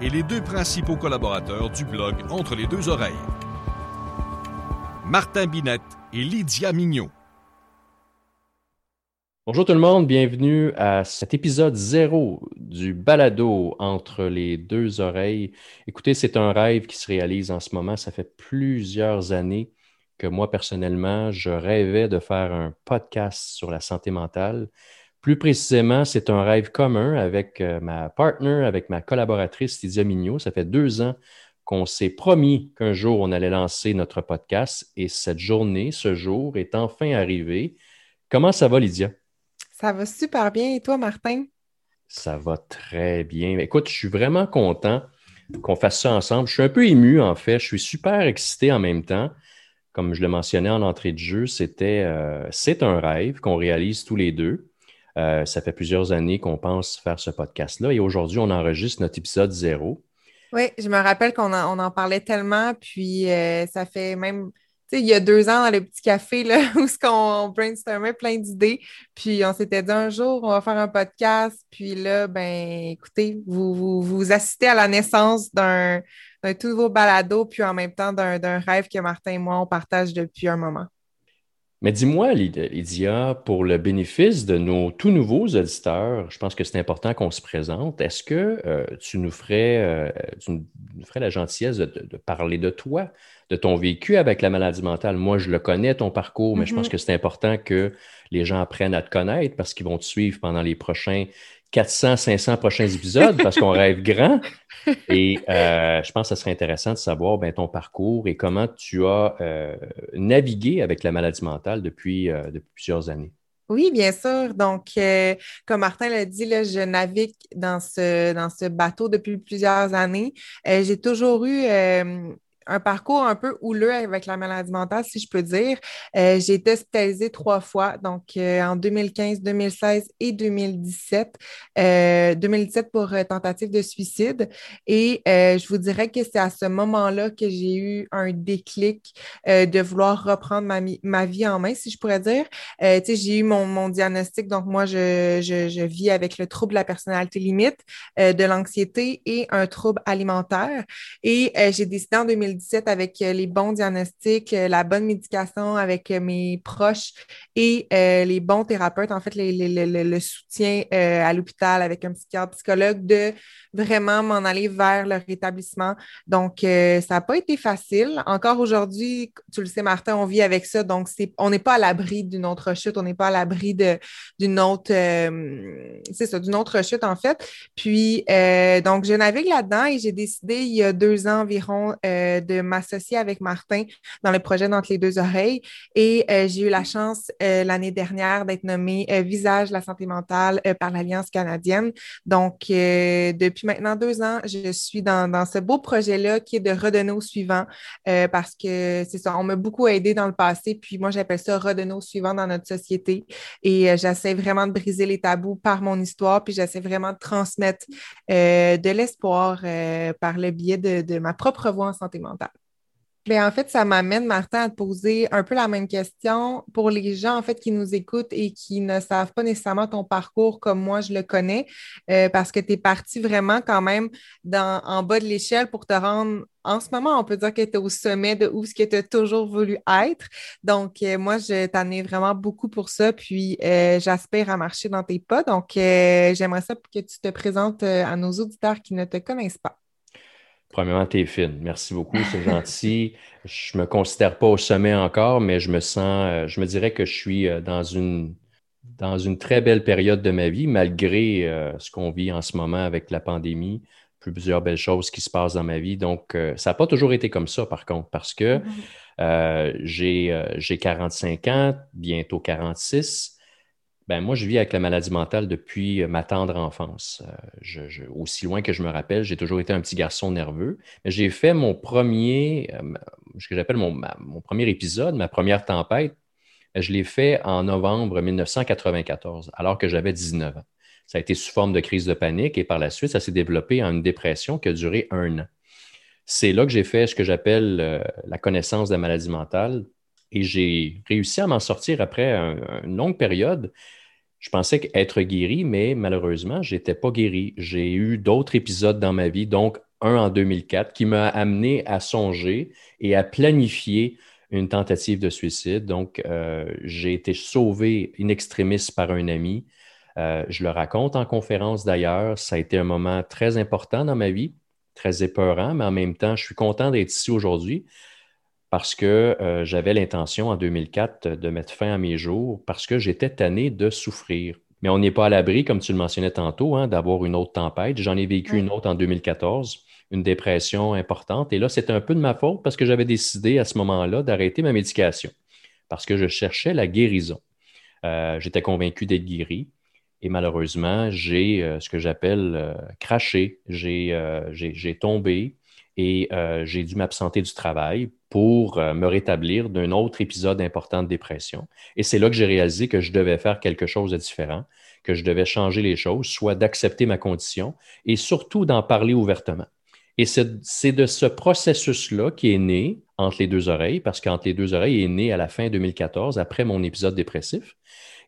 et les deux principaux collaborateurs du blog Entre les deux oreilles. Martin Binette et Lydia Mignot. Bonjour tout le monde, bienvenue à cet épisode zéro du balado Entre les deux oreilles. Écoutez, c'est un rêve qui se réalise en ce moment. Ça fait plusieurs années que moi, personnellement, je rêvais de faire un podcast sur la santé mentale. Plus précisément, c'est un rêve commun avec euh, ma partner, avec ma collaboratrice Lydia Mignot. Ça fait deux ans qu'on s'est promis qu'un jour on allait lancer notre podcast et cette journée, ce jour est enfin arrivé. Comment ça va, Lydia? Ça va super bien. Et toi, Martin? Ça va très bien. Écoute, je suis vraiment content qu'on fasse ça ensemble. Je suis un peu ému, en fait. Je suis super excité en même temps. Comme je le mentionnais en entrée de jeu, c'était, euh, c'est un rêve qu'on réalise tous les deux. Euh, ça fait plusieurs années qu'on pense faire ce podcast-là et aujourd'hui, on enregistre notre épisode zéro. Oui, je me rappelle qu'on en, parlait tellement, puis euh, ça fait même, tu sais, il y a deux ans dans le petit café, là, où on brainstormait plein d'idées, puis on s'était dit un jour, on va faire un podcast, puis là, ben, écoutez, vous, vous, assistez à la naissance d'un, tout nouveau balado, puis en même temps d'un rêve que Martin et moi, on partage depuis un moment. Mais dis-moi, Lydia, pour le bénéfice de nos tout nouveaux auditeurs, je pense que c'est important qu'on se présente. Est-ce que euh, tu, nous ferais, euh, tu nous ferais la gentillesse de, parler de toi, de ton vécu avec la maladie mentale? Moi, je le connais, ton parcours, mais je pense mm-hmm. que c'est important que les gens apprennent à te connaître parce qu'ils vont te suivre pendant les prochains 400, 500 prochains épisodes parce qu'on rêve grand. Et euh, je pense que ce serait intéressant de savoir ben, ton parcours et comment tu as euh, navigué avec la maladie mentale depuis, euh, depuis plusieurs années. Oui, bien sûr. Donc, comme Martin l'a dit, là, je navigue dans ce, dans ce bateau depuis plusieurs années. J'ai toujours eu un parcours un peu houleux avec la maladie mentale, si je peux dire. Euh, j'ai été hospitalisée trois fois, donc euh, en 2015, 2016 et 2017. 2017 euh, pour tentative de suicide. Et je vous dirais que c'est à ce moment-là que j'ai eu un déclic de vouloir reprendre ma, vie en main, si je pourrais dire. j'ai eu mon, mon, diagnostic, donc moi, je, je, je, vis avec le trouble de la personnalité limite, de l'anxiété et un trouble alimentaire. Et j'ai décidé en 2017 avec euh, les bons diagnostics, euh, la bonne médication avec euh, mes proches et les bons thérapeutes, en fait, le soutien à l'hôpital avec un psychiatre, psychologue, de vraiment m'en aller vers le rétablissement. Donc, ça n'a pas été facile. Encore aujourd'hui, tu le sais, Martin, on vit avec ça. Donc, on n'est pas à l'abri d'une autre chute, on n'est pas à l'abri d'une autre, c'est ça, d'une autre chute, en fait. Puis, donc, je navigue là-dedans et j'ai décidé il y a deux ans environ de m'associer avec Martin dans le projet D'entre les deux oreilles. Et euh, j'ai eu la chance euh, l'année dernière d'être nommée euh, Visage de la santé mentale par l'Alliance canadienne. Donc, depuis maintenant deux ans, je suis dans, ce beau projet-là qui est de redonner au suivant parce que c'est ça, on m'a beaucoup aidé dans le passé. Puis moi, j'appelle ça redonner au suivant dans notre société. Et j'essaie vraiment de briser les tabous par mon histoire. Puis j'essaie vraiment de transmettre de l'espoir par le biais de, de ma propre voix en santé mentale. Bien, en fait, ça m'amène, Martin, à te poser un peu la même question pour les gens en fait qui nous écoutent et qui ne savent pas nécessairement ton parcours comme moi je le connais, euh, parce que tu es parti vraiment quand même dans, en bas de l'échelle pour te rendre. En ce moment, on peut dire que tu es au sommet de où ce que tu as toujours voulu être. Donc, euh, moi, je t'en ai vraiment beaucoup pour ça. Puis, euh, j'aspire à marcher dans tes pas. Donc, j'aimerais ça que tu te présentes à nos auditeurs qui ne te connaissent pas. Premièrement, t'es fine. Merci beaucoup, c'est gentil. Je me considère pas au sommet encore, mais je me sens, euh, je me dirais que je suis euh, dans une, dans une très belle période de ma vie, malgré euh, ce qu'on vit en ce moment avec la pandémie, plusieurs belles choses qui se passent dans ma vie. Donc, ça n'a pas toujours été comme ça, par contre, parce que mm-hmm. j'ai 45 ans, bientôt 46. Ben, moi, je vis avec la maladie mentale depuis euh, ma tendre enfance. Euh, aussi loin que je me rappelle, j'ai toujours été un petit garçon nerveux. J'ai fait mon premier, euh, ce que j'appelle mon, mon, premier épisode, ma première tempête, je l'ai fait en novembre 1994, alors que j'avais 19 ans. Ça a été sous forme de crise de panique et par la suite, ça s'est développé en une dépression qui a duré un an. C'est là que j'ai fait ce que j'appelle la connaissance de la maladie mentale et j'ai réussi à m'en sortir après une longue période je pensais être guéri, mais malheureusement, je n'étais pas guéri. J'ai eu d'autres épisodes dans ma vie, donc un en 2004, qui m'a amené à songer et à planifier une tentative de suicide. Donc, euh, j'ai été sauvé in extremis par un ami. Euh, je le raconte en conférence d'ailleurs. Ça a été un moment très important dans ma vie, très épeurant, mais en même temps, je suis content d'être ici aujourd'hui parce que euh, j'avais l'intention en 2004 de mettre fin à mes jours parce que j'étais tanné de souffrir. Mais on n'est pas à l'abri, comme tu le mentionnais tantôt, hein, d'avoir une autre tempête. J'en ai vécu une autre en 2014, une dépression importante. Et là, c'était un peu de ma faute parce que j'avais décidé à ce moment-là d'arrêter ma médication parce que je cherchais la guérison. Euh, j'étais convaincu d'être guéri. Et malheureusement, j'ai euh, ce que j'appelle craché. J'ai tombé et j'ai dû m'absenter du travail pour euh, me rétablir d'un autre épisode important de dépression. Et c'est là que j'ai réalisé que je devais faire quelque chose de différent, que je devais changer les choses, soit d'accepter ma condition et surtout d'en parler ouvertement. Et c'est de ce processus-là qui est né entre les deux oreilles, parce qu'entre les deux oreilles est né à la fin 2014, après mon épisode dépressif.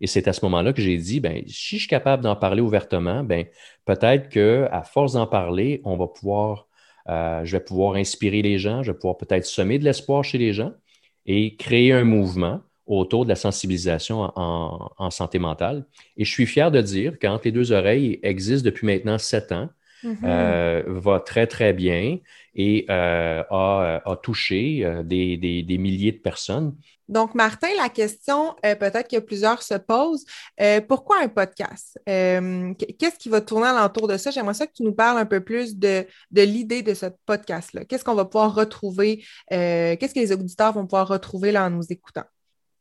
Et c'est à ce moment-là que j'ai dit, ben, si je suis capable d'en parler ouvertement, ben, peut-être qu'à force d'en parler, on va pouvoir euh, je vais pouvoir inspirer les gens, je vais pouvoir peut-être semer de l'espoir chez les gens et créer un mouvement autour de la sensibilisation en, santé mentale. Et je suis fier de dire qu'Entre les deux oreilles existe depuis maintenant sept ans, mm-hmm. euh, va très, très bien et euh, a, touché des, milliers de personnes. Donc, Martin, la question, euh, peut-être que plusieurs se posent, euh, pourquoi un podcast? Euh, qu'est-ce qui va tourner alentour de ça? J'aimerais ça que tu nous parles un peu plus de, l'idée de ce podcast-là. Qu'est-ce qu'on va pouvoir retrouver? Qu'est-ce que les auditeurs vont pouvoir retrouver là, en nous écoutant?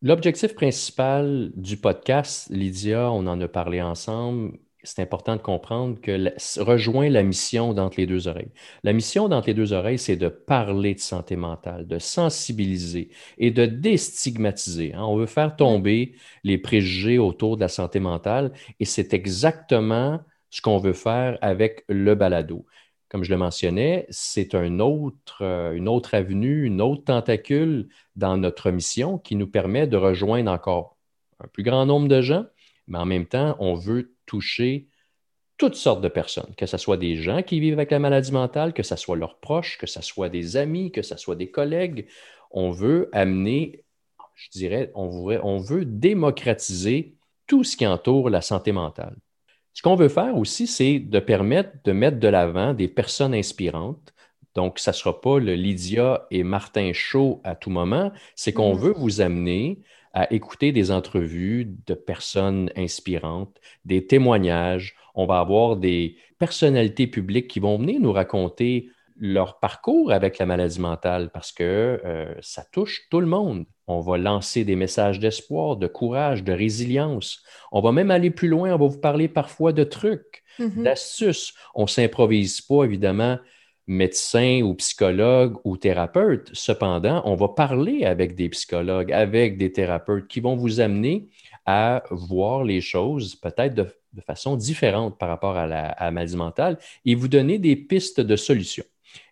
L'objectif principal du podcast, Lydia, on en a parlé ensemble, c'est important de comprendre que rejoint la mission d'entre les deux oreilles. La mission d'entre les deux oreilles, c'est de parler de santé mentale, de sensibiliser et de déstigmatiser. Hein. On veut faire tomber les préjugés autour de la santé mentale et c'est exactement ce qu'on veut faire avec le balado. Comme je le mentionnais, c'est un autre, euh, une autre avenue, une autre tentacule dans notre mission qui nous permet de rejoindre encore un plus grand nombre de gens, mais en même temps, on veut toucher toutes sortes de personnes, que ce soit des gens qui vivent avec la maladie mentale, que ce soit leurs proches, que ce soit des amis, que ce soit des collègues. On veut amener, je dirais, on veut, on veut démocratiser tout ce qui entoure la santé mentale. Ce qu'on veut faire aussi, c'est de permettre de mettre de l'avant des personnes inspirantes. Donc, ça ne sera pas le Lydia et Martin Chaud à tout moment, c'est qu'on mm-hmm. veut vous amener à écouter des entrevues de personnes inspirantes, des témoignages. On va avoir des personnalités publiques qui vont venir nous raconter leur parcours avec la maladie mentale parce que euh, ça touche tout le monde. On va lancer des messages d'espoir, de courage, de résilience. On va même aller plus loin. On va vous parler parfois de trucs, mm-hmm. d'astuces. On ne s'improvise pas, évidemment, médecin ou psychologue ou thérapeute. Cependant, on va parler avec des psychologues, avec des thérapeutes qui vont vous amener à voir les choses peut-être de, façon différente par rapport à la, maladie mentale et vous donner des pistes de solutions.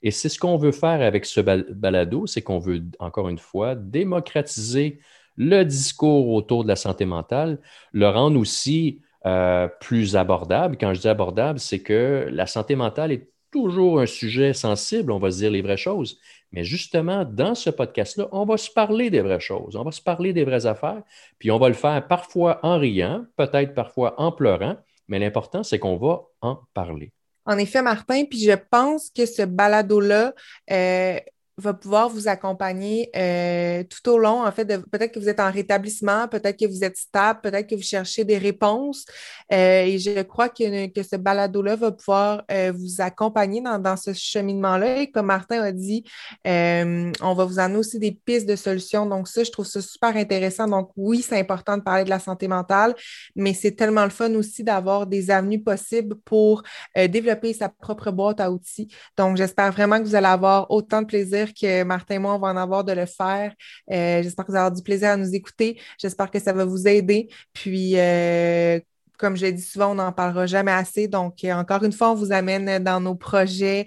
Et c'est ce qu'on veut faire avec ce balado, c'est qu'on veut, encore une fois, démocratiser le discours autour de la santé mentale, le rendre aussi euh, plus abordable. Quand je dis abordable, c'est que la santé mentale est toujours un sujet sensible, on va se dire les vraies choses. Mais justement, dans ce podcast-là, on va se parler des vraies choses, on va se parler des vraies affaires, puis on va le faire parfois en riant, peut-être parfois en pleurant, mais l'important, c'est qu'on va en parler. En effet, Martin, puis je pense que ce balado-là, euh, va pouvoir vous accompagner euh, tout au long. En fait, peut-être que vous êtes en rétablissement, peut-être que vous êtes stable, peut-être que vous cherchez des réponses. Euh, et je crois que, que ce balado-là va pouvoir euh, vous accompagner dans, ce cheminement-là. Et comme Martin a dit, on va vous amener aussi des pistes de solutions. Donc, ça, je trouve ça super intéressant. Donc, oui, c'est important de parler de la santé mentale, mais c'est tellement le fun aussi d'avoir des avenues possibles pour développer sa propre boîte à outils. Donc, j'espère vraiment que vous allez avoir autant de plaisir que Martin et moi, on va en avoir de le faire. Euh, j'espère que vous allez avoir du plaisir à nous écouter. J'espère que ça va vous aider. Puis, euh, comme je l'ai dit souvent, on n'en parlera jamais assez. Donc, euh, encore une fois, on vous amène dans nos projets.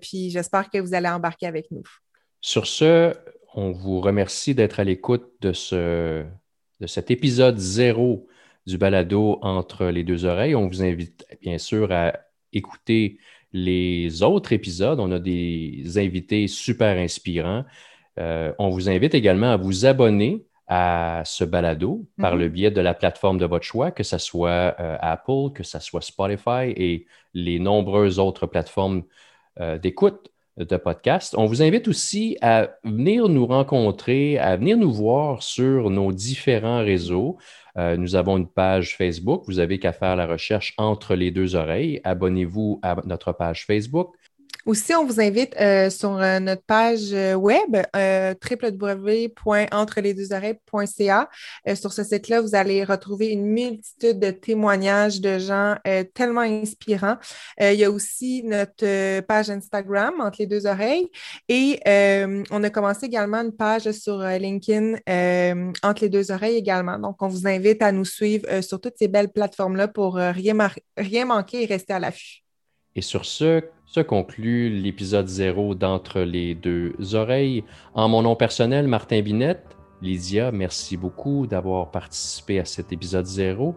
puis, j'espère que vous allez embarquer avec nous. Sur ce, on vous remercie d'être à l'écoute de, ce, de cet épisode zéro du balado entre les deux oreilles. On vous invite bien sûr à écouter les autres épisodes. On a des invités super inspirants. Euh, on vous invite également à vous abonner à ce balado par mhm. le biais de la plateforme de votre choix, que ce soit euh, Apple, que ce soit Spotify et les nombreuses autres plateformes euh, d'écoute de podcast. On vous invite aussi à venir nous rencontrer, à venir nous voir sur nos différents réseaux. Euh, nous avons une page Facebook. Vous avez qu'à faire la recherche entre les deux oreilles. Abonnez-vous à notre page Facebook. Aussi, on vous invite euh, sur euh, notre page euh, web www.entrelesdeuxoreilles.ca. sur ce site-là, vous allez retrouver une multitude de témoignages de gens tellement inspirants. il y a aussi notre page Instagram, Entre les deux oreilles. Et on a commencé également une page sur LinkedIn, Entre les deux oreilles également. Donc, on vous invite à nous suivre sur toutes ces belles plateformes-là pour rien manquer et rester à l'affût. Et sur ce, se conclut l'épisode zéro d'Entre les deux oreilles. En mon nom personnel, Martin Binette, Lydia, merci beaucoup d'avoir participé à cet épisode zéro.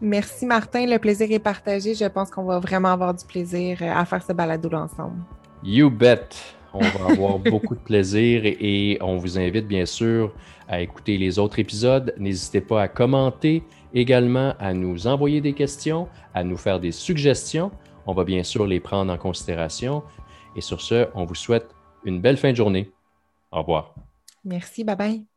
Merci Martin, le plaisir est partagé. Je pense qu'on va vraiment avoir du plaisir à faire ce balado ensemble. You bet! On va avoir beaucoup de plaisir et, on vous invite bien sûr à écouter les autres épisodes. N'hésitez pas à commenter, également à nous envoyer des questions, à nous faire des suggestions. On va bien sûr les prendre en considération. Et sur ce, on vous souhaite une belle fin de journée. Au revoir. Merci, bye bye.